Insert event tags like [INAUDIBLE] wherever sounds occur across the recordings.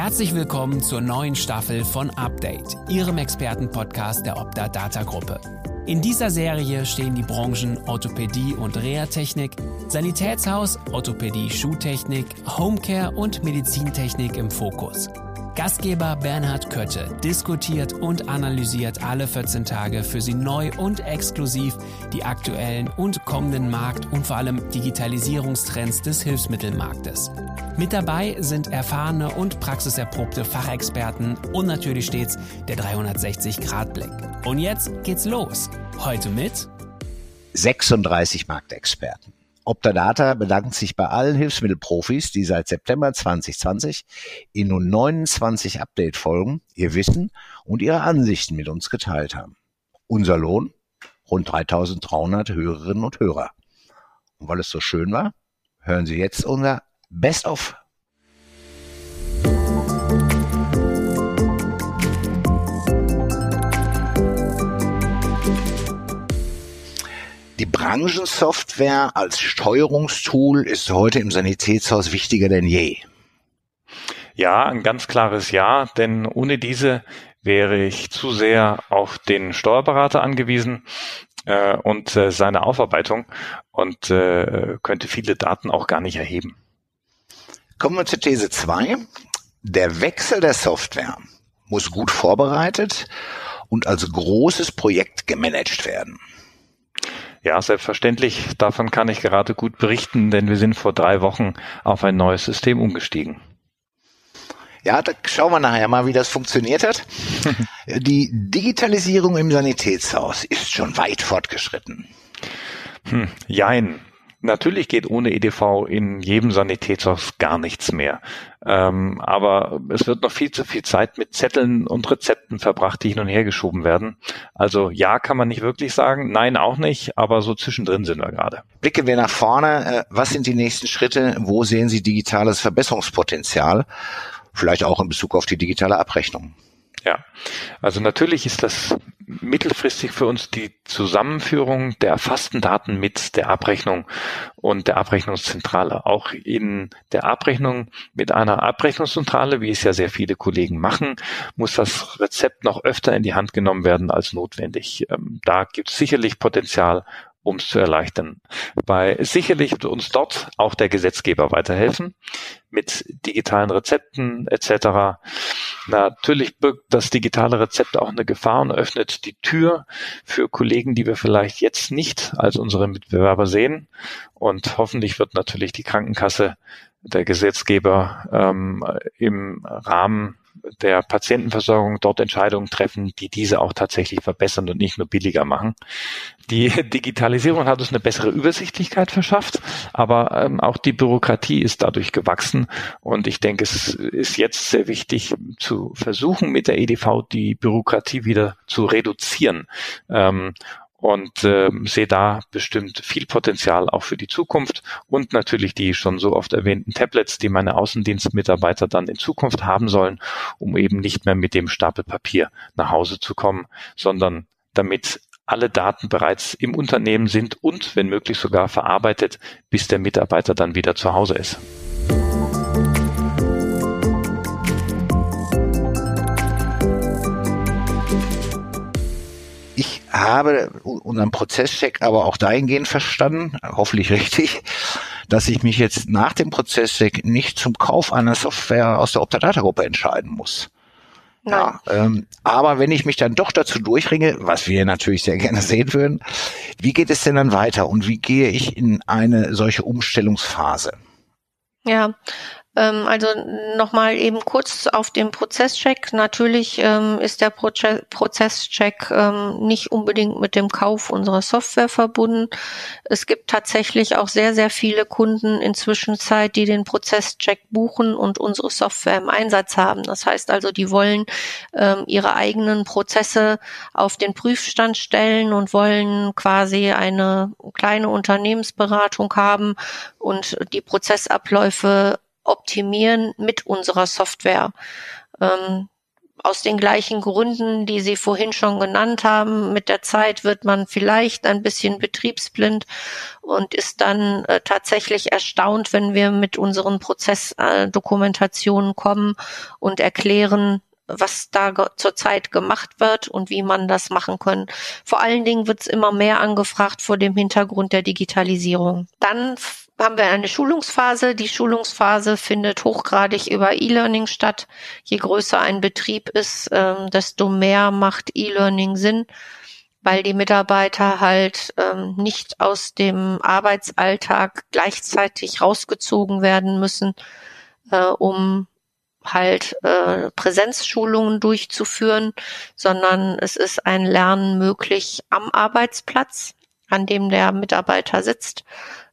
Herzlich willkommen zur neuen Staffel von Update, Ihrem Expertenpodcast der Opta Data Gruppe. In dieser Serie stehen die Branchen Orthopädie und Reha-Technik, Sanitätshaus, Orthopädie, Schuhtechnik, Homecare und Medizintechnik im Fokus. Gastgeber Bernhard Kötte diskutiert und analysiert alle 14 Tage für Sie neu und exklusiv die aktuellen und kommenden Markt- und vor allem Digitalisierungstrends des Hilfsmittelmarktes. Mit dabei sind erfahrene und praxiserprobte Fachexperten und natürlich stets der 360-Grad-Blick. Und jetzt geht's los. Heute mit 36 Marktexperten. Optadata bedankt sich bei allen Hilfsmittelprofis, die seit September 2020 in nun 29 Update-Folgen ihr Wissen und ihre Ansichten mit uns geteilt haben. Unser Lohn? Rund 3300 Hörerinnen und Hörer. Und weil es so schön war, hören Sie jetzt unser Best-of Die Branchensoftware als Steuerungstool ist heute im Sanitätshaus wichtiger denn je. Ja, ein ganz klares Ja, denn ohne diese wäre ich zu sehr auf den Steuerberater angewiesen äh, und äh, seine Aufarbeitung und äh, könnte viele Daten auch gar nicht erheben. Kommen wir zur These 2. Der Wechsel der Software muss gut vorbereitet und als großes Projekt gemanagt werden. Ja, selbstverständlich. Davon kann ich gerade gut berichten, denn wir sind vor drei Wochen auf ein neues System umgestiegen. Ja, da schauen wir nachher mal, wie das funktioniert hat. [LAUGHS] Die Digitalisierung im Sanitätshaus ist schon weit fortgeschritten. Hm, jein. Natürlich geht ohne EDV in jedem Sanitätshaus gar nichts mehr. Ähm, aber es wird noch viel zu viel Zeit mit Zetteln und Rezepten verbracht, die hin und her geschoben werden. Also ja, kann man nicht wirklich sagen, nein auch nicht, aber so zwischendrin sind wir gerade. Blicken wir nach vorne. Äh, was sind die nächsten Schritte? Wo sehen Sie digitales Verbesserungspotenzial? Vielleicht auch in Bezug auf die digitale Abrechnung. Ja, also natürlich ist das mittelfristig für uns die Zusammenführung der erfassten Daten mit der Abrechnung und der Abrechnungszentrale. Auch in der Abrechnung mit einer Abrechnungszentrale, wie es ja sehr viele Kollegen machen, muss das Rezept noch öfter in die Hand genommen werden als notwendig. Ähm, da gibt es sicherlich Potenzial, um es zu erleichtern. Bei sicherlich wird uns dort auch der Gesetzgeber weiterhelfen mit digitalen Rezepten etc. Natürlich birgt das digitale Rezept auch eine Gefahr und öffnet die Tür für Kollegen, die wir vielleicht jetzt nicht als unsere Mitbewerber sehen. Und hoffentlich wird natürlich die Krankenkasse der Gesetzgeber ähm, im Rahmen der Patientenversorgung dort Entscheidungen treffen, die diese auch tatsächlich verbessern und nicht nur billiger machen. Die Digitalisierung hat uns eine bessere Übersichtlichkeit verschafft, aber ähm, auch die Bürokratie ist dadurch gewachsen und ich denke, es ist jetzt sehr wichtig zu versuchen, mit der EDV die Bürokratie wieder zu reduzieren. Ähm, und äh, sehe da bestimmt viel Potenzial auch für die Zukunft und natürlich die schon so oft erwähnten Tablets, die meine Außendienstmitarbeiter dann in Zukunft haben sollen, um eben nicht mehr mit dem Stapel Papier nach Hause zu kommen, sondern damit alle Daten bereits im Unternehmen sind und wenn möglich sogar verarbeitet, bis der Mitarbeiter dann wieder zu Hause ist. Habe unseren Prozesscheck aber auch dahingehend verstanden, hoffentlich richtig, dass ich mich jetzt nach dem Prozesscheck nicht zum Kauf einer Software aus der Optadata-Gruppe entscheiden muss. Ja, ähm, aber wenn ich mich dann doch dazu durchringe, was wir natürlich sehr gerne sehen würden, wie geht es denn dann weiter und wie gehe ich in eine solche Umstellungsphase? Ja, also nochmal eben kurz auf den Prozesscheck. Natürlich ähm, ist der Proze Prozesscheck ähm, nicht unbedingt mit dem Kauf unserer Software verbunden. Es gibt tatsächlich auch sehr, sehr viele Kunden inzwischen Zeit, die den Prozesscheck buchen und unsere Software im Einsatz haben. Das heißt also, die wollen ähm, ihre eigenen Prozesse auf den Prüfstand stellen und wollen quasi eine kleine Unternehmensberatung haben und die Prozessabläufe optimieren mit unserer Software. Ähm, aus den gleichen Gründen, die Sie vorhin schon genannt haben. Mit der Zeit wird man vielleicht ein bisschen betriebsblind und ist dann äh, tatsächlich erstaunt, wenn wir mit unseren Prozessdokumentationen kommen und erklären, was da zurzeit gemacht wird und wie man das machen kann. Vor allen Dingen wird es immer mehr angefragt vor dem Hintergrund der Digitalisierung. Dann haben wir eine Schulungsphase. Die Schulungsphase findet hochgradig über E-Learning statt. Je größer ein Betrieb ist, ähm, desto mehr macht E-Learning Sinn, weil die Mitarbeiter halt ähm, nicht aus dem Arbeitsalltag gleichzeitig rausgezogen werden müssen, äh, um halt äh, Präsenzschulungen durchzuführen, sondern es ist ein Lernen möglich am Arbeitsplatz, an dem der Mitarbeiter sitzt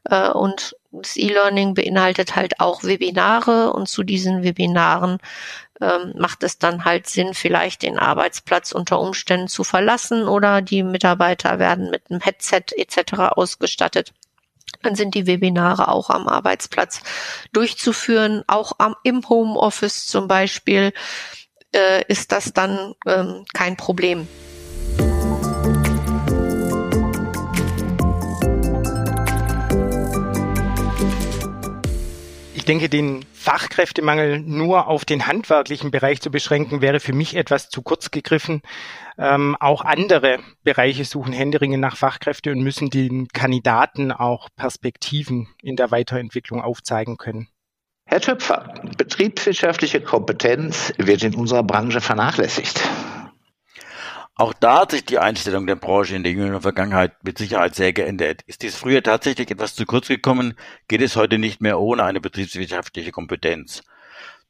äh, und das E-Learning beinhaltet halt auch Webinare und zu diesen Webinaren ähm, macht es dann halt Sinn, vielleicht den Arbeitsplatz unter Umständen zu verlassen oder die Mitarbeiter werden mit einem Headset etc. ausgestattet. Dann sind die Webinare auch am Arbeitsplatz durchzuführen, auch am, im Homeoffice zum Beispiel äh, ist das dann ähm, kein Problem. Ich denke, den Fachkräftemangel nur auf den handwerklichen Bereich zu beschränken, wäre für mich etwas zu kurz gegriffen. Ähm, auch andere Bereiche suchen händeringend nach Fachkräfte und müssen den Kandidaten auch Perspektiven in der Weiterentwicklung aufzeigen können. Herr Töpfer, betriebswirtschaftliche Kompetenz wird in unserer Branche vernachlässigt. Auch da hat sich die Einstellung der Branche in der jüngeren Vergangenheit mit Sicherheit sehr geändert. Ist dies früher tatsächlich etwas zu kurz gekommen, geht es heute nicht mehr ohne eine betriebswirtschaftliche Kompetenz.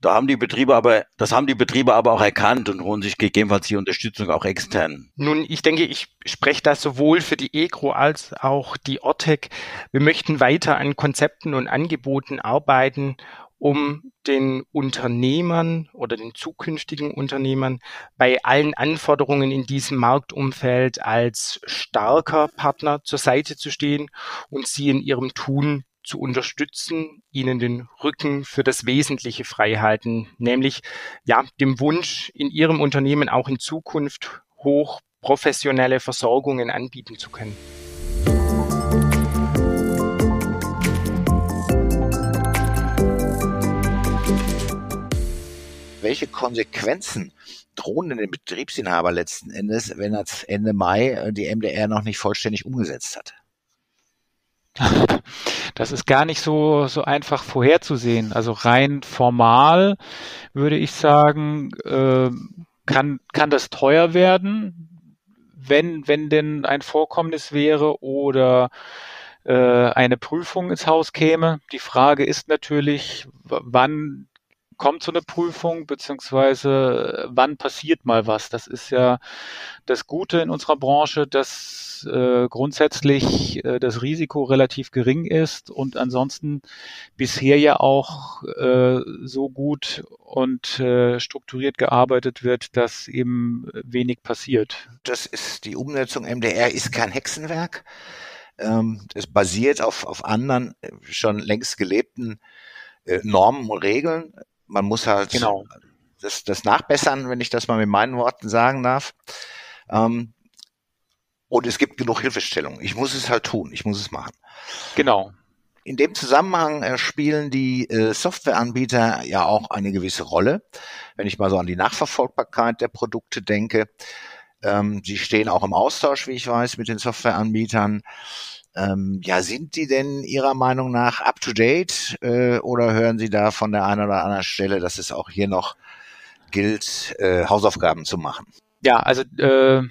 Da haben die Betriebe aber, das haben die Betriebe aber auch erkannt und holen sich gegebenenfalls die Unterstützung auch extern. Nun, ich denke, ich spreche da sowohl für die EGRO als auch die ORTEC. Wir möchten weiter an Konzepten und Angeboten arbeiten um den Unternehmern oder den zukünftigen Unternehmern bei allen Anforderungen in diesem Marktumfeld als starker Partner zur Seite zu stehen und sie in ihrem Tun zu unterstützen, ihnen den Rücken für das Wesentliche frei halten, nämlich ja, dem Wunsch, in ihrem Unternehmen auch in Zukunft hoch professionelle Versorgungen anbieten zu können. Welche Konsequenzen drohen denn dem Betriebsinhaber letzten Endes, wenn er Ende Mai äh, die MDR noch nicht vollständig umgesetzt hat? Das ist gar nicht so, so einfach vorherzusehen. Also rein formal würde ich sagen, äh, kann, kann das teuer werden, wenn, wenn denn ein Vorkommnis wäre oder äh, eine Prüfung ins Haus käme. Die Frage ist natürlich, wann kommt so eine Prüfung, beziehungsweise äh, wann passiert mal was. Das ist ja das Gute in unserer Branche, dass äh, grundsätzlich äh, das Risiko relativ gering ist und ansonsten bisher ja auch äh, so gut und äh, strukturiert gearbeitet wird, dass eben wenig passiert. Das ist die Umsetzung MDR ist kein Hexenwerk. Ähm, es basiert auf, auf anderen äh, schon längst gelebten Normen und Regeln man muss halt genau. das, das nachbessern, wenn ich das mal mit meinen Worten sagen darf. Ähm, und es gibt genug Hilfestellung. Ich muss es halt tun. Ich muss es machen. Genau. In dem Zusammenhang äh, spielen die äh, Softwareanbieter ja auch eine gewisse Rolle. Wenn ich mal so an die Nachverfolgbarkeit der Produkte denke. Ähm, sie stehen auch im Austausch, wie ich weiß, mit den Softwareanbietern. Ähm, ja, sind die denn Ihrer Meinung nach up to date äh, oder hören Sie da von der einen oder anderen Stelle, dass es auch hier noch gilt, äh, Hausaufgaben zu machen? Ja, also äh,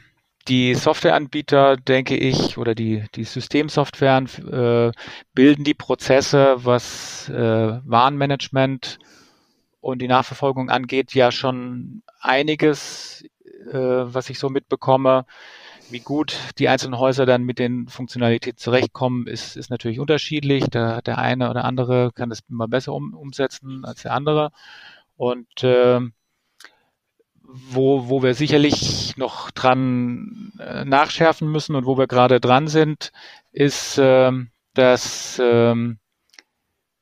die Softwareanbieter, denke ich, oder die, die Systemsoftwaren äh, bilden die Prozesse, was äh, Warenmanagement und die Nachverfolgung angeht, ja schon einiges, äh, was ich so mitbekomme. Wie gut die einzelnen Häuser dann mit den Funktionalitäten zurechtkommen, ist, ist natürlich unterschiedlich. Der, der eine oder andere kann das immer besser um, umsetzen als der andere. Und äh, wo, wo wir sicherlich noch dran äh, nachschärfen müssen und wo wir gerade dran sind, ist, äh, dass äh,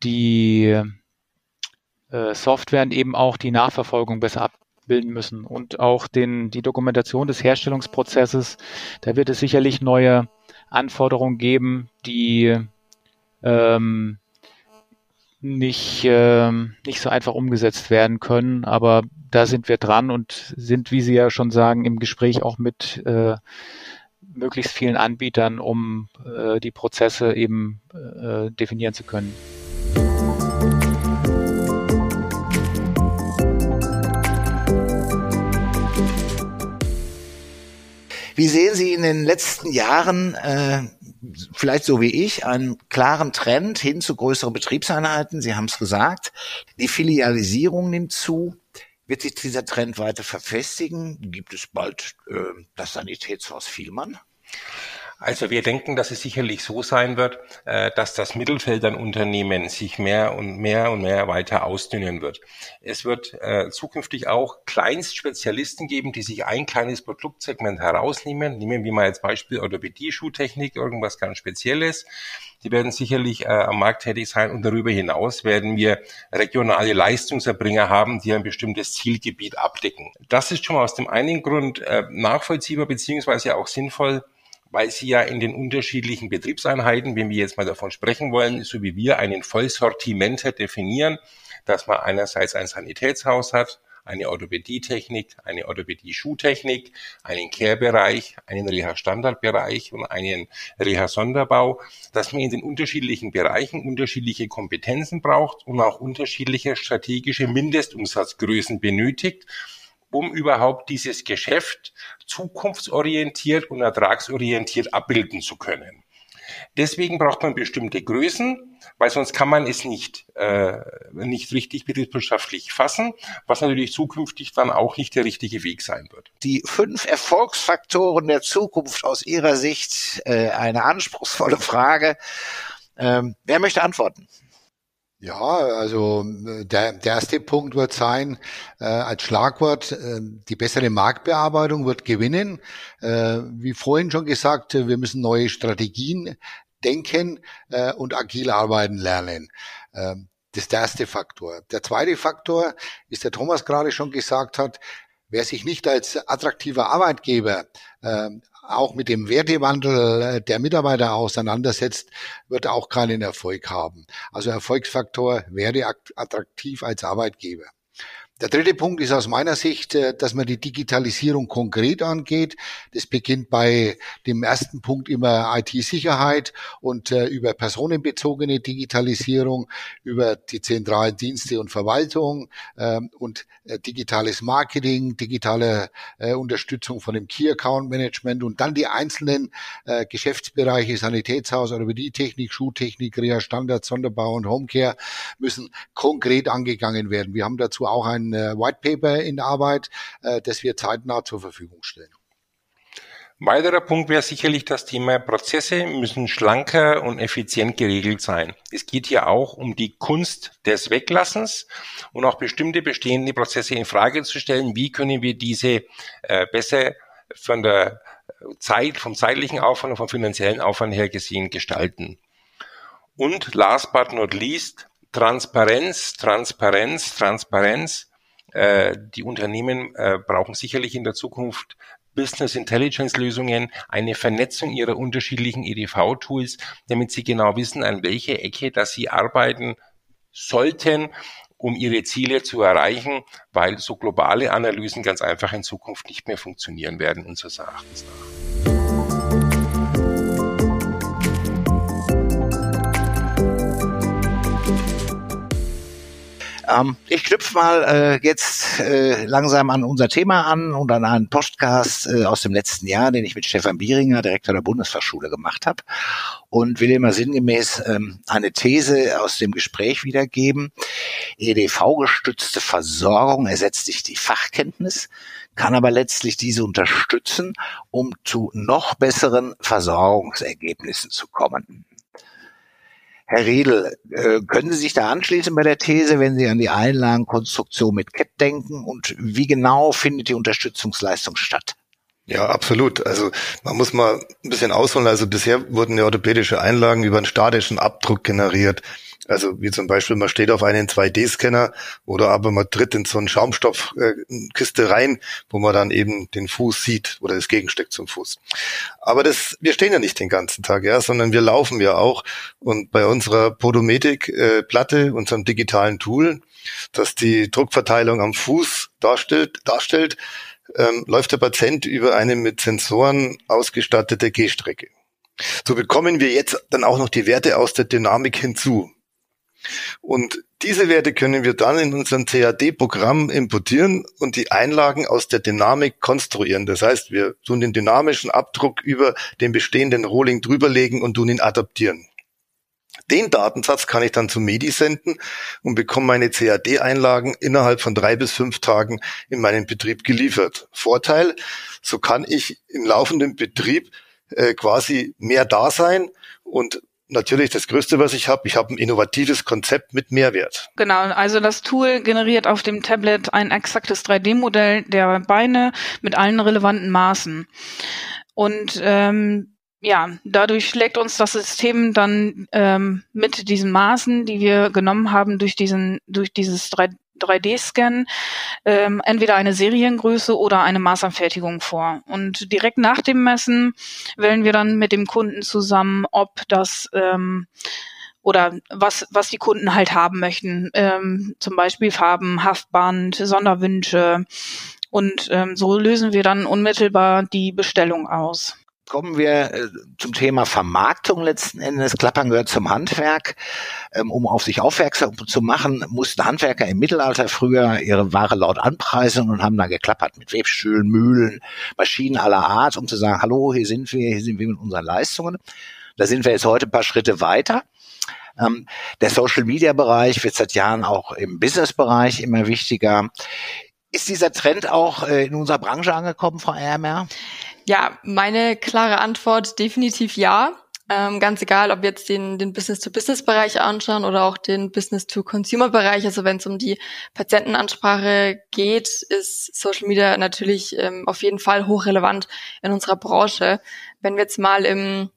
die äh, Softwaren eben auch die Nachverfolgung besser ab, abbilden müssen und auch den, die Dokumentation des Herstellungsprozesses. Da wird es sicherlich neue Anforderungen geben, die ähm, nicht, ähm, nicht so einfach umgesetzt werden können. Aber da sind wir dran und sind, wie Sie ja schon sagen, im Gespräch auch mit äh, möglichst vielen Anbietern, um äh, die Prozesse eben äh, definieren zu können. Wie sehen Sie in den letzten Jahren, äh, vielleicht so wie ich, einen klaren Trend hin zu größeren Betriebseinheiten? Sie haben es gesagt, die Filialisierung nimmt zu. Wird sich dieser Trend weiter verfestigen? Gibt es bald äh, das Sanitätshaus Vielmann? Also wir denken, dass es sicherlich so sein wird, äh, dass das Mittelfeld an Unternehmen sich mehr und mehr und mehr weiter ausdünnen wird. Es wird äh, zukünftig auch Kleinstspezialisten geben, die sich ein kleines Produktsegment herausnehmen. Nehmen wir mal als Beispiel Orthopädie-Schuhtechnik, irgendwas ganz Spezielles. Die werden sicherlich äh, am Markt tätig sein und darüber hinaus werden wir regionale Leistungserbringer haben, die ein bestimmtes Zielgebiet abdecken. Das ist schon mal aus dem einen Grund nachvollziehbar beziehungsweise auch sinnvoll, weil sie ja in den unterschiedlichen Betriebseinheiten, wenn wir jetzt mal davon sprechen wollen, so wie wir einen Vollsortimenter definieren, dass man einerseits ein Sanitätshaus hat, eine Orthopädie-Technik, eine Orthopädie-Schuhtechnik, einen Care-Bereich, einen Reha-Standardbereich und einen Reha-Sonderbau, dass man in den unterschiedlichen Bereichen unterschiedliche Kompetenzen braucht und auch unterschiedliche strategische Mindestumsatzgrößen benötigt, um überhaupt dieses Geschäft zukunftsorientiert und ertragsorientiert abbilden zu können. Deswegen braucht man bestimmte Größen, weil sonst kann man es nicht, äh, nicht richtig betriebswirtschaftlich fassen, was natürlich zukünftig dann auch nicht der richtige Weg sein wird. Die fünf Erfolgsfaktoren der Zukunft aus Ihrer Sicht, äh, eine anspruchsvolle Frage. Ähm, wer möchte antworten? Ja, also der, der erste Punkt wird sein, äh, als Schlagwort, äh, die bessere Marktbearbeitung wird gewinnen. Äh, wie vorhin schon gesagt, wir müssen neue Strategien denken äh, und agil arbeiten lernen. Äh, das ist der erste Faktor. Der zweite Faktor ist, der Thomas gerade schon gesagt hat, wer sich nicht als attraktiver Arbeitgeber äh, auch mit dem Wertewandel äh, der Mitarbeiter auseinandersetzt, wird auch keinen Erfolg haben. Also Erfolgsfaktor werde attraktiv als Arbeitgeber. Der dritte Punkt ist aus meiner Sicht, äh, dass man die Digitalisierung konkret angeht. Das beginnt bei dem ersten Punkt immer IT-Sicherheit und äh, über personenbezogene Digitalisierung, über die zentralen Dienste und Verwaltung ähm, und äh, digitales Marketing, digitale Unterstützung von dem Key Account Management und dann die einzelnen Geschäftsbereiche Sanitätshaus, Technik, Schuhtechnik, Reha Standard, Sonderbau und Homecare müssen konkret angegangen werden. Wir haben dazu auch einen ein White Paper in Arbeit, äh, das wir zeitnah zur Verfügung stellen. Weiterer Punkt wäre sicherlich das Thema Prozesse müssen schlanker und effizient geregelt sein. Es geht hier auch um die Kunst des Weglassens und auch bestimmte bestehende Prozesse in Frage zu stellen. Wie können wir diese äh, besser von der Zeit, vom zeitlichen Aufwand und vom finanziellen Aufwand her gesehen gestalten? Und last but not least, Transparenz, Transparenz, Transparenz äh, die Unternehmen äh, brauchen sicherlich in der Zukunft Business Intelligence Lösungen, eine Vernetzung ihrer unterschiedlichen EDV-Tools, damit sie genau wissen, an welche Ecke, dass sie arbeiten sollten, um ihre Ziele zu erreichen, weil so globale Analysen ganz einfach in Zukunft nicht mehr funktionieren werden, unseres Erachtens nach. Ähm, ich knüpfe mal äh, jetzt äh, langsam an unser Thema an und an einen Podcast äh, aus dem letzten Jahr, den ich mit Stefan Bieringer, Direktor der Bundesfachschule, gemacht habe und will immer sinngemäß ähm, eine These aus dem Gespräch wiedergeben. EDV-gestützte Versorgung ersetzt sich die Fachkenntnis, kann aber letztlich diese unterstützen, um zu noch besseren Versorgungsergebnissen zu kommen. Herr Riedel, äh, können Sie sich da anschließen bei der These, wenn Sie an die Einlagenkonstruktion mit CAP denken? Und wie genau findet die Unterstützungsleistung statt? Ja, absolut. Also man muss mal ein bisschen ausholen. Also bisher wurden ja orthopädische Einlagen über einen statischen Abdruck generiert. Also wie zum Beispiel, man steht auf einen 2D-Scanner oder aber man tritt in so eine Schaumstoffkiste rein, wo man dann eben den Fuß sieht oder das Gegenstück zum Fuß. Aber das, wir stehen ja nicht den ganzen Tag, ja, sondern wir laufen ja auch. Und bei unserer Podometic-Platte, unserem digitalen Tool, das die Druckverteilung am Fuß darstellt, darstellt ähm, läuft der Patient über eine mit Sensoren ausgestattete Gehstrecke. So bekommen wir jetzt dann auch noch die Werte aus der Dynamik hinzu. Und diese Werte können wir dann in unserem CAD-Programm importieren und die Einlagen aus der Dynamik konstruieren. Das heißt, wir tun den dynamischen Abdruck über den bestehenden Rolling drüberlegen und tun ihn adaptieren. Den Datensatz kann ich dann zu Medi senden und bekomme meine CAD-Einlagen innerhalb von drei bis fünf Tagen in meinen Betrieb geliefert. Vorteil, so kann ich im laufenden Betrieb äh, quasi mehr da sein und natürlich das Größte, was ich habe, ich habe ein innovatives Konzept mit Mehrwert. Genau, also das Tool generiert auf dem Tablet ein exaktes 3D-Modell der Beine mit allen relevanten Maßen. Und ähm, ja, dadurch schlägt uns das System dann ähm, mit diesen Maßen, die wir genommen haben, durch diesen, durch dieses 3, 3D-Scan ähm, entweder eine Seriengröße oder eine Maßanfertigung vor. Und direkt nach dem Messen wählen wir dann mit dem Kunden zusammen, ob das ähm, oder was, was die Kunden halt haben möchten. Ähm, zum Beispiel Farben, Haftband, Sonderwünsche. Und ähm, so lösen wir dann unmittelbar die Bestellung aus kommen wir äh, zum Thema Vermarktung letzten Endes. Klappern gehört zum Handwerk. Ähm, um auf sich aufmerksam zu machen, mussten Handwerker im Mittelalter früher ihre Ware laut anpreisen und haben da geklappert mit Webstühlen, Mühlen, Maschinen aller Art, um zu sagen, hallo, hier sind wir, hier sind wir mit unseren Leistungen. Da sind wir jetzt heute ein paar Schritte weiter. Ähm, der Social-Media-Bereich wird seit Jahren auch im Business-Bereich immer wichtiger. Ist dieser Trend auch äh, in unserer Branche angekommen, Frau Ermer? Ja, meine klare Antwort definitiv ja. Ähm, ganz egal, ob wir jetzt den, den Business-to-Business-Bereich anschauen oder auch den Business-to-Consumer-Bereich. Also wenn es um die Patientenansprache geht, ist Social Media natürlich ähm, auf jeden Fall hochrelevant in unserer Branche. Wenn wir jetzt mal im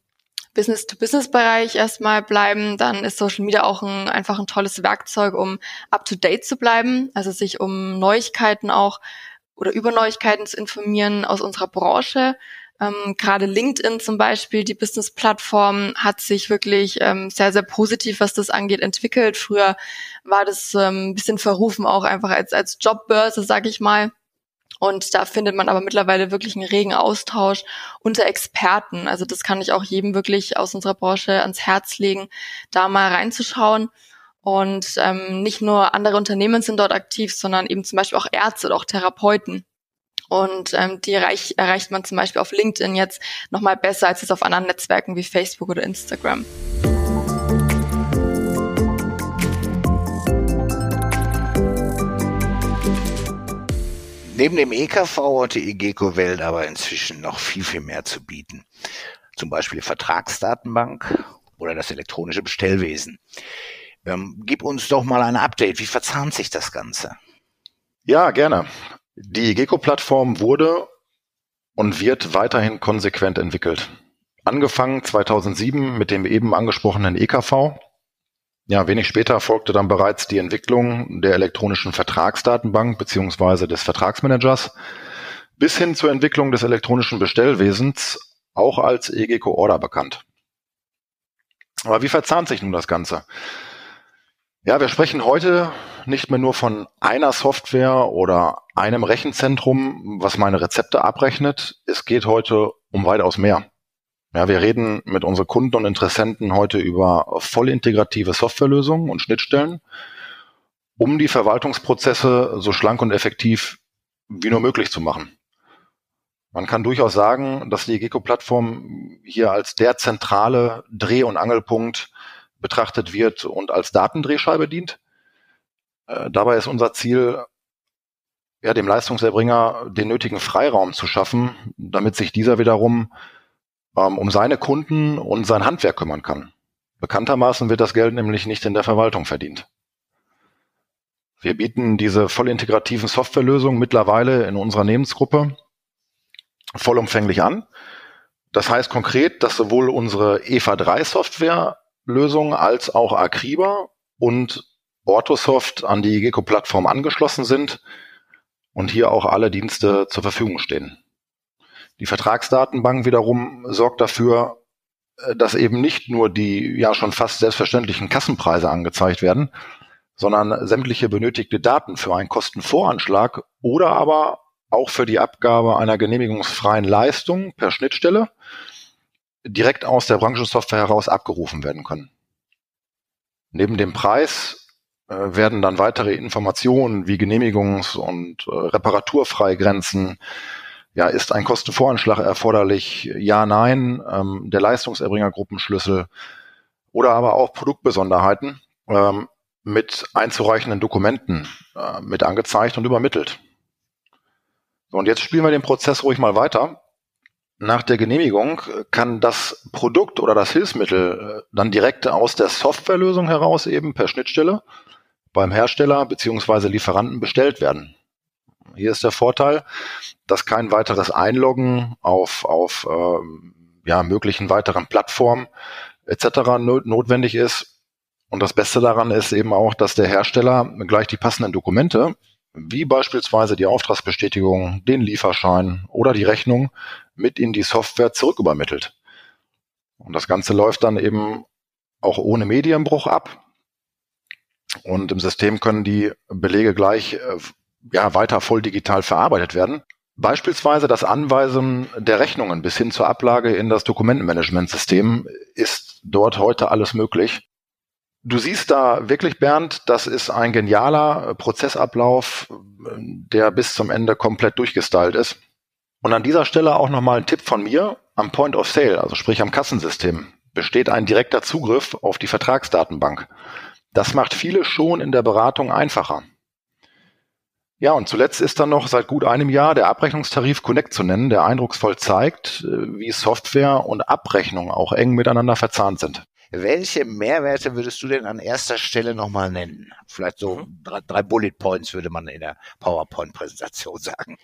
Business-to-Business-Bereich erstmal bleiben, dann ist Social Media auch ein, einfach ein tolles Werkzeug, um up-to-date zu bleiben, also sich um Neuigkeiten auch oder über Neuigkeiten zu informieren aus unserer Branche. Ähm, Gerade LinkedIn zum Beispiel, die Business-Plattform, hat sich wirklich ähm, sehr, sehr positiv, was das angeht, entwickelt. Früher war das ähm, ein bisschen verrufen, auch einfach als, als Jobbörse, sag ich mal. Und da findet man aber mittlerweile wirklich einen regen Austausch unter Experten. Also das kann ich auch jedem wirklich aus unserer Branche ans Herz legen, da mal reinzuschauen. Und ähm, nicht nur andere Unternehmen sind dort aktiv, sondern eben zum Beispiel auch Ärzte oder auch Therapeuten. Und ähm, die erreich, erreicht man zum Beispiel auf LinkedIn jetzt nochmal besser als es auf anderen Netzwerken wie Facebook oder Instagram. Neben dem EKV hat die EGECO-Welt aber inzwischen noch viel, viel mehr zu bieten. Zum Beispiel Vertragsdatenbank oder das elektronische Bestellwesen. Ähm, gib uns doch mal ein Update. Wie verzahnt sich das Ganze? Ja, gerne. Die Gecko-Plattform wurde und wird weiterhin konsequent entwickelt. Angefangen 2007 mit dem eben angesprochenen EKV. Ja, wenig später folgte dann bereits die Entwicklung der elektronischen Vertragsdatenbank beziehungsweise des Vertragsmanagers bis hin zur Entwicklung des elektronischen Bestellwesens, auch als EGECO Order bekannt. Aber wie verzahnt sich nun das Ganze? Ja, wir sprechen heute nicht mehr nur von einer Software oder einem Rechenzentrum, was meine Rezepte abrechnet. Es geht heute um weitaus mehr. Ja, wir reden mit unseren Kunden und Interessenten heute über voll integrative Softwarelösungen und Schnittstellen, um die Verwaltungsprozesse so schlank und effektiv wie nur möglich zu machen. Man kann durchaus sagen, dass die Gecko-Plattform hier als der zentrale Dreh- und Angelpunkt betrachtet wird und als Datendrehscheibe dient. Äh, dabei ist unser Ziel, ja, dem Leistungserbringer den nötigen Freiraum zu schaffen, damit sich dieser wiederum ähm, um seine Kunden und sein Handwerk kümmern kann. Bekanntermaßen wird das Geld nämlich nicht in der Verwaltung verdient. Wir bieten diese voll integrativen Softwarelösungen mittlerweile in unserer Lebensgruppe vollumfänglich an. Das heißt konkret, dass sowohl unsere EVA 3 Software Lösung als auch Akriba und Orthosoft an die Gecko-Plattform angeschlossen sind und hier auch alle Dienste zur Verfügung stehen. Die Vertragsdatenbank wiederum sorgt dafür, äh, dass eben nicht nur die ja schon fast selbstverständlichen Kassenpreise angezeigt werden, sondern sämtliche benötigte Daten für einen Kostenvoranschlag oder aber auch für die Abgabe einer genehmigungsfreien Leistung per Schnittstelle direkt aus der Branchensoftware heraus abgerufen werden können. Neben dem Preis äh, werden dann weitere Informationen wie Genehmigungs- und äh, Reparaturfreigrenzen, ja, ist ein Kostenvoranschlag erforderlich? Ja, nein, ähm, der Leistungserbringergruppenschlüssel oder aber auch Produktbesonderheiten ähm, mit einzureichenden Dokumenten äh, mit angezeigt und übermittelt. So, und jetzt spielen wir den Prozess ruhig mal weiter. Nach der Genehmigung kann das Produkt oder das Hilfsmittel äh, dann direkt aus der Softwarelösung heraus eben per Schnittstelle beim Hersteller beziehungsweise Lieferanten bestellt werden. Hier ist der Vorteil, dass kein weiteres Einloggen auf, auf äh, ja, möglichen weiteren Plattformen etc. notwendig ist. Und das Beste daran ist eben auch, dass der Hersteller gleich die passenden Dokumente, wie beispielsweise die Auftragsbestätigung, den Lieferschein oder die Rechnung, mit in die Software zurückübermittelt. Und das Ganze läuft dann eben auch ohne Medienbruch ab. Und im System können die Belege gleich äh, ja, weiter voll digital verarbeitet werden. Beispielsweise das Anweisen der Rechnungen bis hin zur Ablage in das Dokumentenmanagementsystem ist dort heute alles möglich. Du siehst da wirklich, Bernd, das ist ein genialer Prozessablauf, der bis zum Ende komplett durchgestylt ist. Und an dieser Stelle auch nochmal ein Tipp von mir. Am Point of Sale, also sprich am Kassensystem, besteht ein direkter Zugriff auf die Vertragsdatenbank. Das macht viele schon in der Beratung einfacher. Ja, und zuletzt ist dann noch seit gut einem Jahr der Abrechnungstarif Connect zu nennen, der eindrucksvoll zeigt, äh, wie Software und Abrechnung auch eng miteinander verzahnt sind. Welche Mehrwerte würdest du denn an erster Stelle nochmal nennen? Vielleicht so mhm. drei, drei, Bullet Points würde man in der PowerPoint-Präsentation sagen.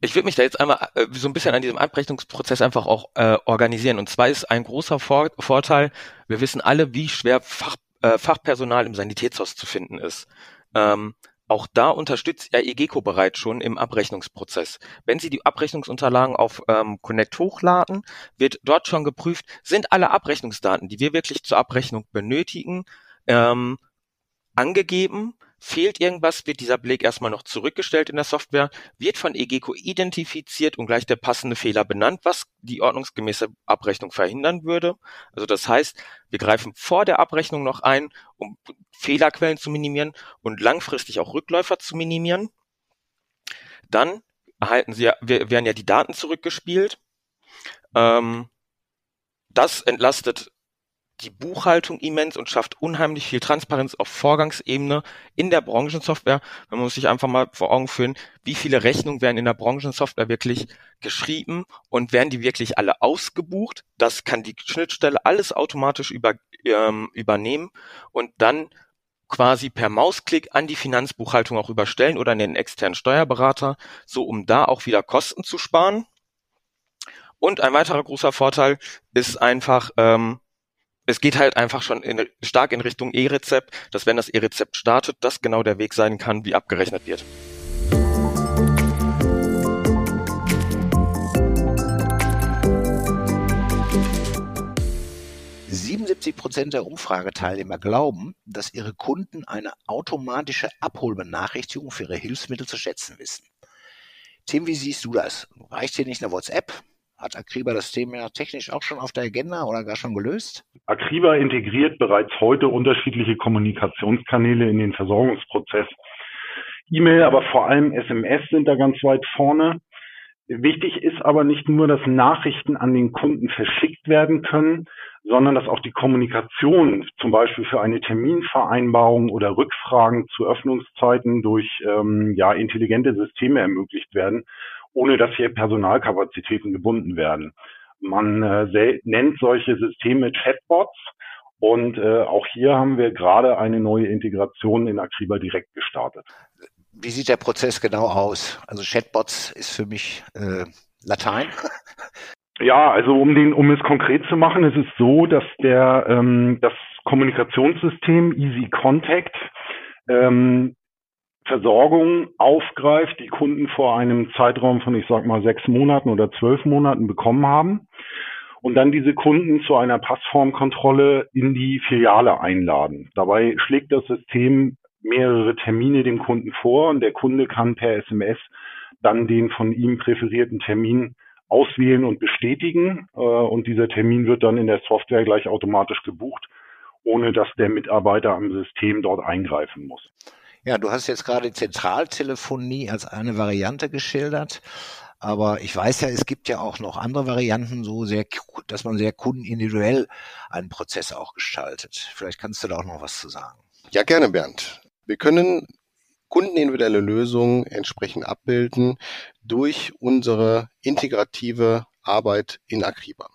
Ich würde mich da jetzt einmal äh, so ein bisschen an diesem Abrechnungsprozess einfach auch äh, organisieren. Und zwar ist ein großer Vor Vorteil, wir wissen alle, wie schwer Fach, äh, Fachpersonal im Sanitätshaus zu finden ist. Ähm, auch da unterstützt EGECO bereits schon im Abrechnungsprozess. Wenn Sie die Abrechnungsunterlagen auf ähm, Connect hochladen, wird dort schon geprüft, sind alle Abrechnungsdaten, die wir wirklich zur Abrechnung benötigen, ähm, angegeben Fehlt irgendwas, wird dieser Beleg erstmal noch zurückgestellt in der Software, wird von EGECO identifiziert und gleich der passende Fehler benannt, was die ordnungsgemäße Abrechnung verhindern würde. Also das heißt, wir greifen vor der Abrechnung noch ein, um Fehlerquellen zu minimieren und langfristig auch Rückläufer zu minimieren. Dann erhalten Sie, werden ja die Daten zurückgespielt. Ähm, das entlastet die Buchhaltung immens und schafft unheimlich viel Transparenz auf Vorgangsebene in der Branchensoftware. Man muss sich einfach mal vor Augen führen, wie viele Rechnungen werden in der Branchensoftware wirklich geschrieben und werden die wirklich alle ausgebucht. Das kann die Schnittstelle alles automatisch über, ähm, übernehmen und dann quasi per Mausklick an die Finanzbuchhaltung auch überstellen oder an den externen Steuerberater, so um da auch wieder Kosten zu sparen. Und ein weiterer großer Vorteil ist einfach, ähm, es geht halt einfach schon in, stark in Richtung E-Rezept, dass wenn das E-Rezept startet, das genau der Weg sein kann, wie abgerechnet wird. Prozent der Umfrageteilnehmer glauben, dass ihre Kunden eine automatische Abholbenachrichtigung für ihre Hilfsmittel zu schätzen wissen. Tim, wie siehst du das? Reicht hier nicht eine WhatsApp? Hat Akriba das Thema technisch auch schon auf der Agenda oder gar schon gelöst? Akriba integriert bereits heute unterschiedliche Kommunikationskanäle in den Versorgungsprozess. E-Mail, aber vor allem SMS sind da ganz weit vorne. Wichtig ist aber nicht nur, dass Nachrichten an den Kunden verschickt werden können, sondern dass auch die Kommunikation zum Beispiel für eine Terminvereinbarung oder Rückfragen zu Öffnungszeiten durch ähm, ja, intelligente Systeme ermöglicht werden ohne dass hier Personalkapazitäten gebunden werden. Man äh, nennt solche Systeme Chatbots und äh, auch hier haben wir gerade eine neue Integration in Akriba direkt gestartet. Wie sieht der Prozess genau aus? Also Chatbots ist für mich äh, Latein. [LAUGHS] Ja, also um den, um es konkret zu machen, ist es so, dass der ähm, das Kommunikationssystem Easy Contact ähm, Versorgung aufgreift, die Kunden vor einem Zeitraum von, ich sag mal, sechs Monaten oder zwölf Monaten bekommen haben und dann diese Kunden zu einer Passformkontrolle in die Filiale einladen. Dabei schlägt das System mehrere Termine dem Kunden vor und der Kunde kann per SMS dann den von ihm präferierten Termin auswählen und bestätigen äh, und dieser Termin wird dann in der Software gleich automatisch gebucht, ohne dass der Mitarbeiter am System dort eingreifen muss. Ja, du hast jetzt gerade Zentraltelefonie als eine Variante geschildert. Aber ich weiß ja, es gibt ja auch noch andere Varianten, so sehr, dass man sehr kundenindividuell einen Prozess auch gestaltet. Vielleicht kannst du da auch noch was zu sagen. Ja, gerne, Bernd. Wir können kundenindividuelle Lösungen entsprechend abbilden durch unsere integrative Arbeit in Akriba.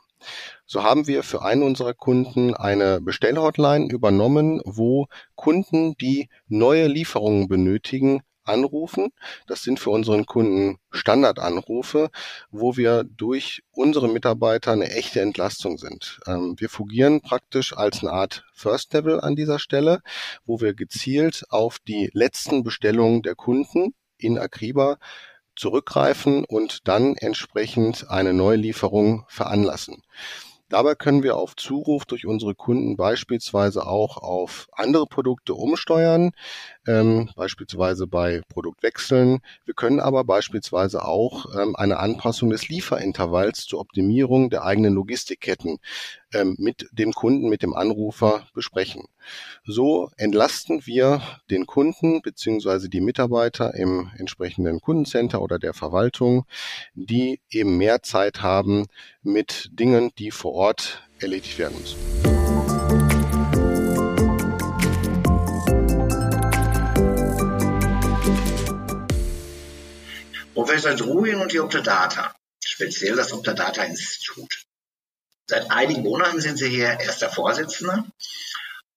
So haben wir für einen unserer Kunden eine Bestellhotline übernommen, wo Kunden, die neue Lieferungen benötigen, anrufen. Das sind für unseren Kunden Standardanrufe, wo wir durch unsere Mitarbeiter eine echte Entlastung sind. Ähm, wir fungieren praktisch als eine Art First Level an dieser Stelle, wo wir gezielt auf die letzten Bestellungen der Kunden in Akriba zurückgreifen und dann entsprechend eine Neulieferung veranlassen. Dabei können wir auf Zuruf durch unsere Kunden beispielsweise auch auf andere Produkte umsteuern, ähm, beispielsweise bei Produktwechseln. Wir können aber beispielsweise auch ähm, eine Anpassung des Lieferintervalls zur Optimierung der eigenen Logistikketten ähm, mit dem Kunden, mit dem Anrufer besprechen. So entlasten wir den Kunden beziehungsweise die Mitarbeiter im entsprechenden Kundencenter oder der Verwaltung, die eben mehr Zeit haben mit Dingen, die vor Ort erledigt werden müssen. Professor Druin und die Optadata, speziell das Optadata-Institut. Seit einigen Monaten sind Sie hier erster Vorsitzender.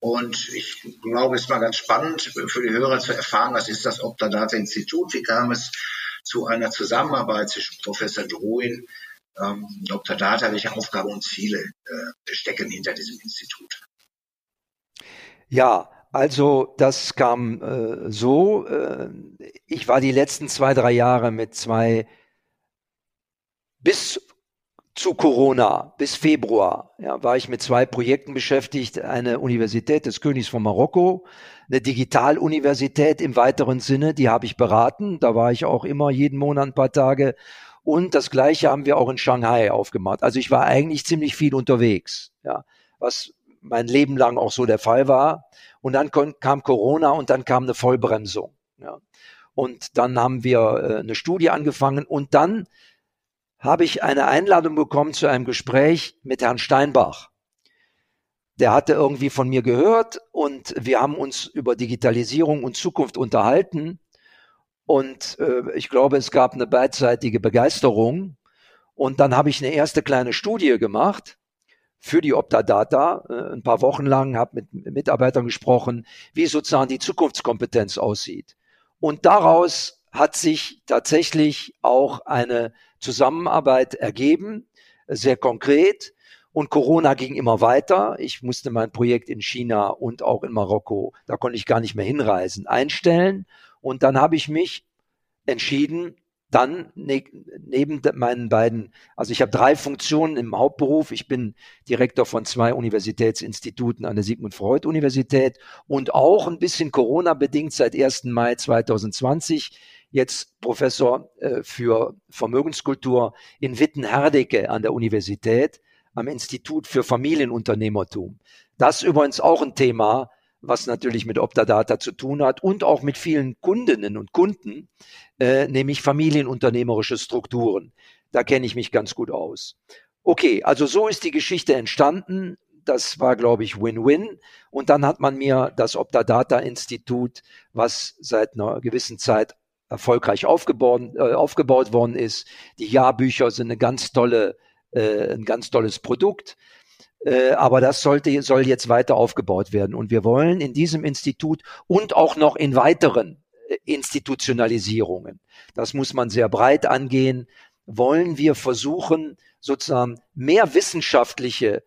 Und ich glaube, es ist mal ganz spannend für die Hörer zu erfahren, was ist das Optadata-Institut? Wie kam es zu einer Zusammenarbeit zwischen Professor Druin, ähm, Dr. Data, welche Aufgaben und Ziele äh, stecken hinter diesem Institut? Ja, also das kam äh, so. Äh, ich war die letzten zwei, drei Jahre mit zwei bis zu Corona, bis Februar, ja, war ich mit zwei Projekten beschäftigt. Eine Universität des Königs von Marokko, eine Digitaluniversität im weiteren Sinne, die habe ich beraten. Da war ich auch immer jeden Monat ein paar Tage. Und das Gleiche haben wir auch in Shanghai aufgemacht. Also ich war eigentlich ziemlich viel unterwegs, ja, was mein Leben lang auch so der Fall war. Und dann kam Corona und dann kam eine Vollbremsung. Ja. Und dann haben wir äh, eine Studie angefangen und dann habe ich eine Einladung bekommen zu einem Gespräch mit Herrn Steinbach. Der hatte irgendwie von mir gehört und wir haben uns über Digitalisierung und Zukunft unterhalten. Und äh, ich glaube, es gab eine beidseitige Begeisterung. Und dann habe ich eine erste kleine Studie gemacht für die Optadata äh, ein paar Wochen lang, habe mit Mitarbeitern gesprochen, wie sozusagen die Zukunftskompetenz aussieht. Und daraus hat sich tatsächlich auch eine Zusammenarbeit ergeben, sehr konkret. Und Corona ging immer weiter. Ich musste mein Projekt in China und auch in Marokko, da konnte ich gar nicht mehr hinreisen, einstellen. Und dann habe ich mich entschieden, dann ne neben meinen beiden, also ich habe drei Funktionen im Hauptberuf. Ich bin Direktor von zwei Universitätsinstituten an der Sigmund Freud Universität und auch ein bisschen Corona bedingt seit 1. Mai 2020 jetzt Professor äh, für Vermögenskultur in Witten-Herdecke an der Universität am Institut für Familienunternehmertum. Das übrigens auch ein Thema, was natürlich mit Optadata zu tun hat und auch mit vielen Kundinnen und Kunden, äh, nämlich familienunternehmerische Strukturen. Da kenne ich mich ganz gut aus. Okay, also so ist die Geschichte entstanden. Das war, glaube ich, Win-Win. Und dann hat man mir das Optadata-Institut, was seit einer gewissen Zeit erfolgreich aufgebaut, äh, aufgebaut worden ist. Die Jahrbücher sind eine ganz tolle, äh, ein ganz tolles Produkt. Äh, aber das sollte, soll jetzt weiter aufgebaut werden. Und wir wollen in diesem Institut und auch noch in weiteren äh, Institutionalisierungen, das muss man sehr breit angehen, wollen wir versuchen, sozusagen mehr wissenschaftliche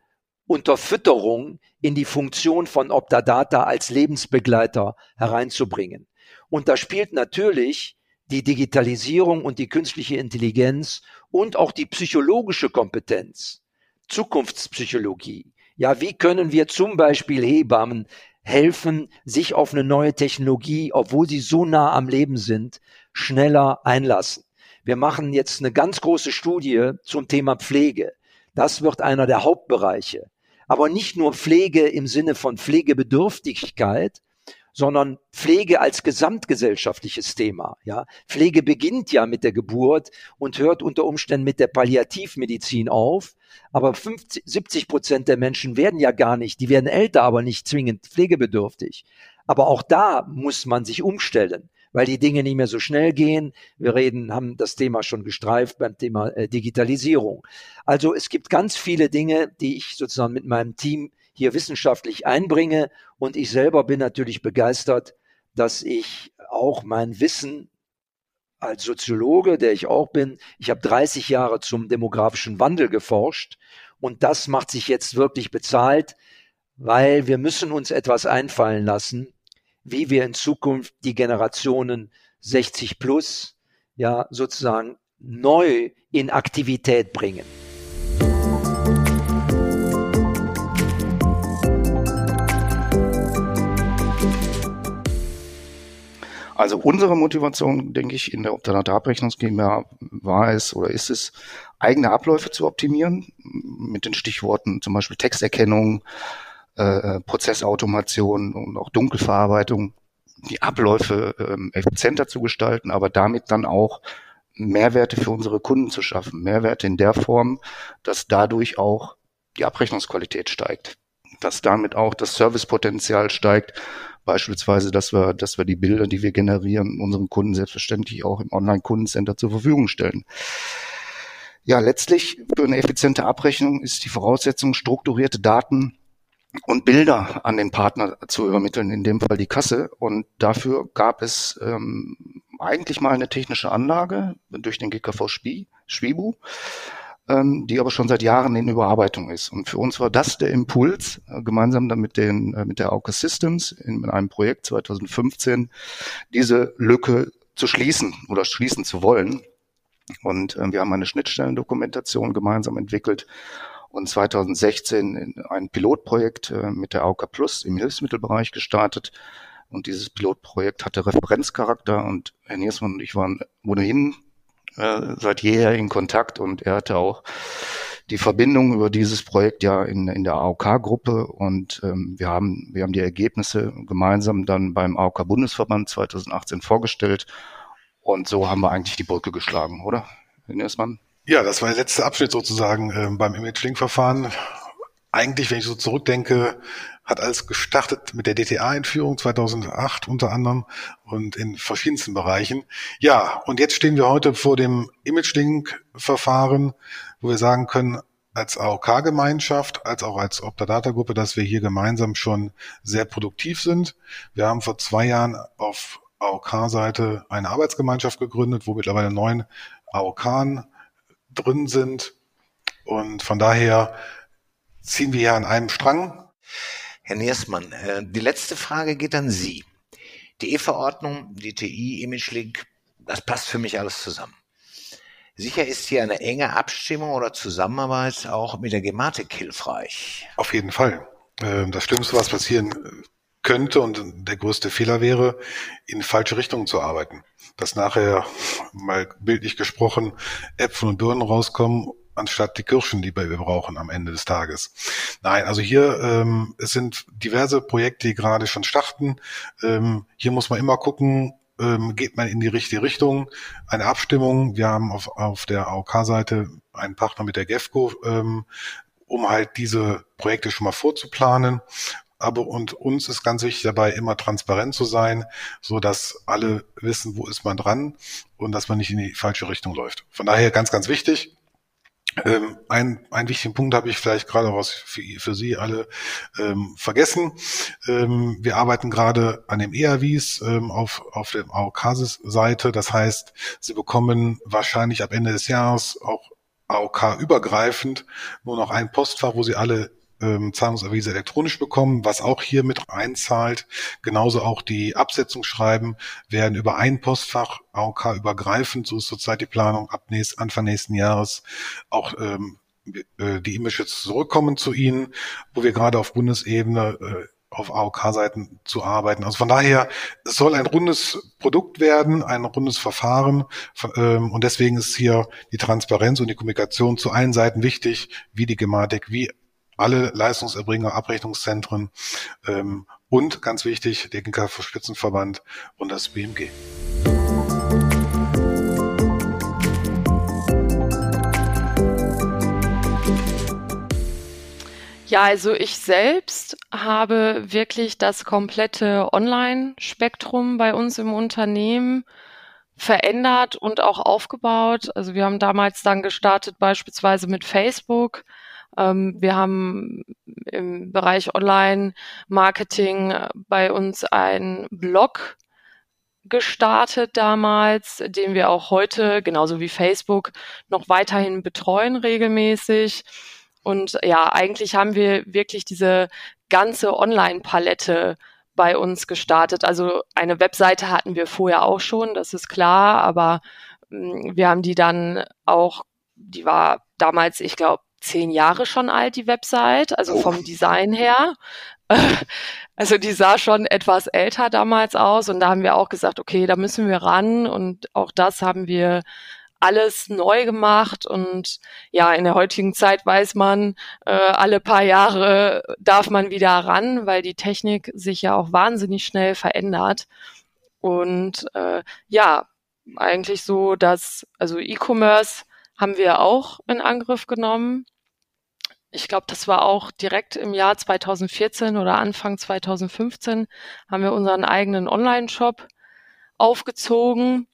Unterfütterung in die Funktion von Optadata als Lebensbegleiter hereinzubringen. Und da spielt natürlich die Digitalisierung und die künstliche Intelligenz und auch die psychologische Kompetenz, Zukunftspsychologie. Ja, wie können wir zum Beispiel Hebammen helfen, sich auf eine neue Technologie, obwohl sie so nah am Leben sind, schneller einlassen? Wir machen jetzt eine ganz große Studie zum Thema Pflege. Das wird einer der Hauptbereiche. Aber nicht nur Pflege im Sinne von Pflegebedürftigkeit, sondern Pflege als gesamtgesellschaftliches Thema. Ja, Pflege beginnt ja mit der Geburt und hört unter Umständen mit der Palliativmedizin auf. Aber 50, 70 Prozent der Menschen werden ja gar nicht, die werden älter, aber nicht zwingend pflegebedürftig. Aber auch da muss man sich umstellen weil die Dinge nicht mehr so schnell gehen. Wir reden, haben das Thema schon gestreift beim Thema äh, Digitalisierung. Also es gibt ganz viele Dinge, die ich sozusagen mit meinem Team hier wissenschaftlich einbringe. Und ich selber bin natürlich begeistert, dass ich auch mein Wissen als Soziologe, der ich auch bin, ich habe 30 Jahre zum demografischen Wandel geforscht und das macht sich jetzt wirklich bezahlt, weil wir müssen uns etwas einfallen lassen, wie wir in Zukunft die Generationen 60 plus ja sozusagen neu in Aktivität bringen. Also unsere Motivation, denke ich, in der Obdanatabrechnungs GmbH war es oder ist es, eigene Abläufe zu optimieren, mit den Stichworten zum Beispiel Texterkennung, äh, Prozessautomation und auch Dunkelverarbeitung, die Abläufe äh, effizienter zu gestalten, aber damit dann auch Mehrwerte für unsere Kunden zu schaffen. Mehrwerte in der Form, dass dadurch auch die Abrechnungsqualität steigt, dass damit auch das Servicepotenzial steigt, Beispielsweise, dass wir, dass wir die Bilder, die wir generieren, unseren Kunden selbstverständlich auch im Online-Kundencenter zur Verfügung stellen. Ja, letztlich für eine effiziente Abrechnung ist die Voraussetzung, strukturierte Daten und Bilder an den Partner zu übermitteln, in dem Fall die Kasse. Und dafür gab es ähm, eigentlich mal eine technische Anlage durch den GKV Spie, Schwibu ähm, die aber schon seit Jahren in Überarbeitung ist. Und für uns war das der Impuls, äh, gemeinsam dann mit, den, äh, mit der Auke Systems in, in einem Projekt 2015 diese Lücke zu schließen oder schließen zu wollen. Und äh, wir haben eine Schnittstellendokumentation gemeinsam entwickelt und 2016 ein Pilotprojekt äh, mit der AUKA Plus im Hilfsmittelbereich gestartet. Und dieses Pilotprojekt hatte Referenzcharakter und Herr Niersmann und ich waren ohnehin seit jeher in Kontakt und er hatte auch die Verbindung über dieses Projekt ja in, in der AOK-Gruppe und ähm, wir haben wir haben die Ergebnisse gemeinsam dann beim AOK-Bundesverband 2018 vorgestellt und so haben wir eigentlich die Brücke geschlagen, oder? Herr Niersmann? Ja, das war der letzte Abschnitt sozusagen ähm, beim Image-Link-Verfahren. Eigentlich, wenn ich so zurückdenke, hat alles gestartet mit der DTA-Einführung 2008 unter anderem und in verschiedensten Bereichen. Ja, und jetzt stehen wir heute vor dem Image-Link-Verfahren, wo wir sagen können, als AOK-Gemeinschaft, als auch als Optadata-Gruppe, dass wir hier gemeinsam schon sehr produktiv sind. Wir haben vor zwei Jahren auf AOK-Seite eine Arbeitsgemeinschaft gegründet, wo mittlerweile neun AOK drin sind. Und von daher ziehen wir ja an einem Strang Herr Niersmann, äh, die letzte Frage geht an Sie. Die E-Verordnung, die TI, ImageLink, das passt für mich alles zusammen. Sicher ist hier eine enge Abstimmung oder Zusammenarbeit auch mit der Gematik hilfreich. Auf jeden Fall. Ähm, das Schlimmste, was passieren könnte und der größte Fehler wäre, in falsche Richtungen zu arbeiten. Dass nachher, mal bildlich gesprochen, Äpfel und Birnen rauskommen anstatt die Kirschen, die wir brauchen am Ende des Tages. Nein, also hier ähm, es sind diverse Projekte, die gerade schon starten. Ähm, hier muss man immer gucken, ähm, geht man in die richtige Richtung. Eine Abstimmung. Wir haben auf, auf der AOK-Seite einen Partner mit der GEFCO, ähm, um halt diese Projekte schon mal vorzuplanen. Aber und uns ist ganz wichtig dabei, immer transparent zu sein, so dass alle wissen, wo ist man dran und dass man nicht in die falsche Richtung läuft. Von daher ganz, ganz wichtig. Ähm, ein, einen wichtigen Punkt habe ich vielleicht gerade was für, für Sie alle ähm, vergessen. Ähm, wir arbeiten gerade an dem EAVs ähm, auf, auf der AOK-Seite. Das heißt, Sie bekommen wahrscheinlich ab Ende des Jahres auch AOK-übergreifend nur noch ein Postfach, wo Sie alle ähm, Zahlungserwiese elektronisch bekommen, was auch hier mit einzahlt. Genauso auch die Absetzungsschreiben werden über ein Postfach AOK übergreifend, so ist zurzeit die Planung, ab nächst, Anfang nächsten Jahres auch ähm, äh, die E-Mail-Schütze zurückkommen zu Ihnen, wo wir gerade auf Bundesebene äh, auf AOK-Seiten zu arbeiten. Also von daher, es soll ein rundes Produkt werden, ein rundes Verfahren. Ähm, und deswegen ist hier die Transparenz und die Kommunikation zu allen Seiten wichtig, wie die Gematik, wie alle Leistungserbringer, Abrechnungszentren ähm, und ganz wichtig, der GKV Spitzenverband und das BMG. Ja, also ich selbst habe wirklich das komplette Online-Spektrum bei uns im Unternehmen verändert und auch aufgebaut. Also wir haben damals dann gestartet beispielsweise mit Facebook. Ähm, wir haben im Bereich Online-Marketing bei uns einen Blog gestartet damals, den wir auch heute, genauso wie Facebook, noch weiterhin betreuen regelmäßig. Und ja, eigentlich haben wir wirklich diese ganze Online-Palette bei uns gestartet. Also eine Webseite hatten wir vorher auch schon, das ist klar, aber mh, hm, wir haben die dann auch, die war damals, ich glaube, zehn Jahre schon alt, die Website, also oh. vom Design her. [LAUGHS] Also die sah schon etwas älter damals aus und da haben wir auch gesagt, okay, da müssen wir ran und auch das haben wir alles neu gemacht und ja, in der heutigen Zeit weiß man, äh, alle paar Jahre darf man wieder ran, weil die Technik sich ja auch wahnsinnig schnell verändert. Und äh, ja, eigentlich so, dass, also E-Commerce haben wir auch in Angriff genommen. Ich glaube, das war auch direkt im Jahr 2014 oder Anfang 2015 haben wir unseren eigenen Online-Shop aufgezogen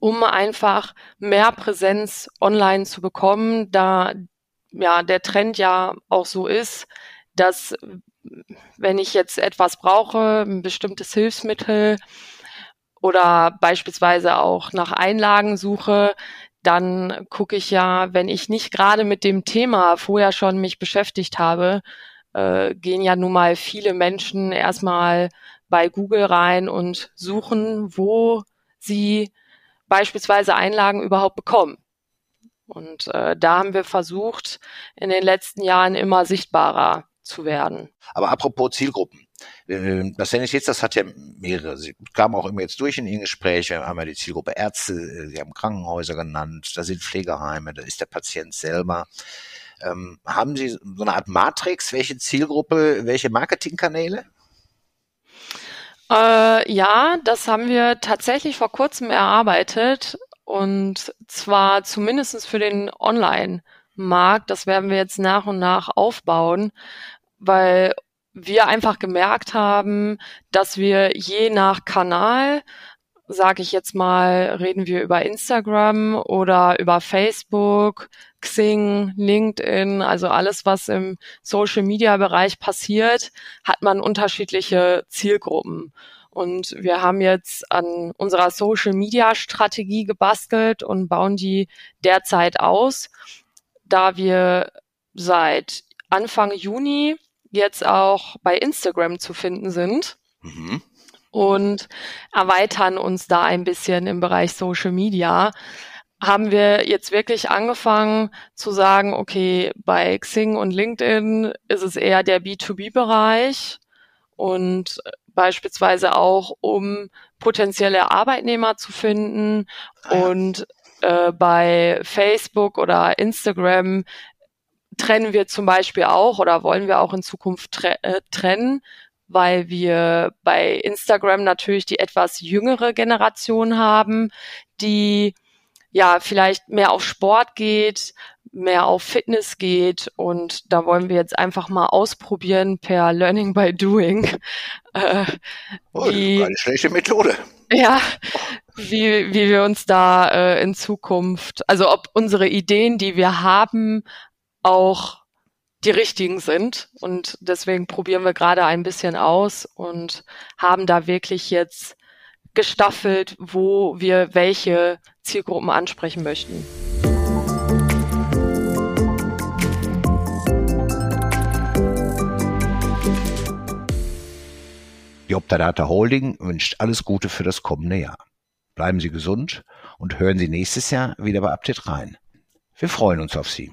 um einfach mehr Präsenz online zu bekommen, da ja der Trend ja auch so ist, dass wenn ich jetzt etwas brauche, ein bestimmtes Hilfsmittel oder beispielsweise auch nach Einlagen suche, dann gucke ich ja, wenn ich nicht gerade mit dem Thema vorher schon mich beschäftigt habe, äh, gehen ja nun mal viele Menschen erstmal bei Google rein und suchen, wo sie beispielsweise Einlagen überhaupt bekommen. Und äh, da haben wir versucht, in den letzten Jahren immer sichtbarer zu werden. Aber apropos Zielgruppen. Äh, das Sanitäts, das hat ja mehrere. Sie kamen auch immer jetzt durch in Ihren Gesprächen. Wir haben ja die Zielgruppe Ärzte, äh, Sie haben Krankenhäuser genannt, da sind Pflegeheime, da ist der Patient selber. Ähm, haben Sie so eine Art Matrix? Welche Zielgruppe, welche Marketingkanäle? Äh, ja, das haben wir tatsächlich vor kurzem erarbeitet und zwar zumindestens für den Online-Markt. Das werden wir jetzt nach und nach aufbauen, weil wir einfach gemerkt haben, dass wir je nach Kanal sage ich jetzt mal, reden wir über Instagram oder über Facebook, Xing, LinkedIn, also alles, was im Social-Media-Bereich passiert, hat man unterschiedliche Zielgruppen. Und wir haben jetzt an unserer Social-Media-Strategie gebastelt und bauen die derzeit aus, da wir seit Anfang Juni jetzt auch bei Instagram zu finden sind. Mhm und erweitern uns da ein bisschen im Bereich Social Media. Haben wir jetzt wirklich angefangen zu sagen, okay, bei Xing und LinkedIn ist es eher der B2B-Bereich und beispielsweise auch, um potenzielle Arbeitnehmer zu finden und äh, bei Facebook oder Instagram trennen wir zum Beispiel auch oder wollen wir auch in Zukunft tre äh, trennen weil wir bei Instagram natürlich die etwas jüngere Generation haben, die ja vielleicht mehr auf Sport geht, mehr auf Fitness geht und da wollen wir jetzt einfach mal ausprobieren per Learning by Doing. [LAUGHS] Äh, oh, wie, eine schlechte Methode. Ja, wie, wie wir uns da äh, in Zukunft, also ob unsere Ideen, die wir haben, auch die richtigen sind. Und deswegen probieren wir gerade ein bisschen aus und haben da wirklich jetzt gestaffelt, wo wir welche Zielgruppen ansprechen möchten. Die Optadata Holding wünscht alles Gute für das kommende Jahr. Bleiben Sie gesund und hören Sie nächstes Jahr wieder bei Update rein. Wir freuen uns auf Sie.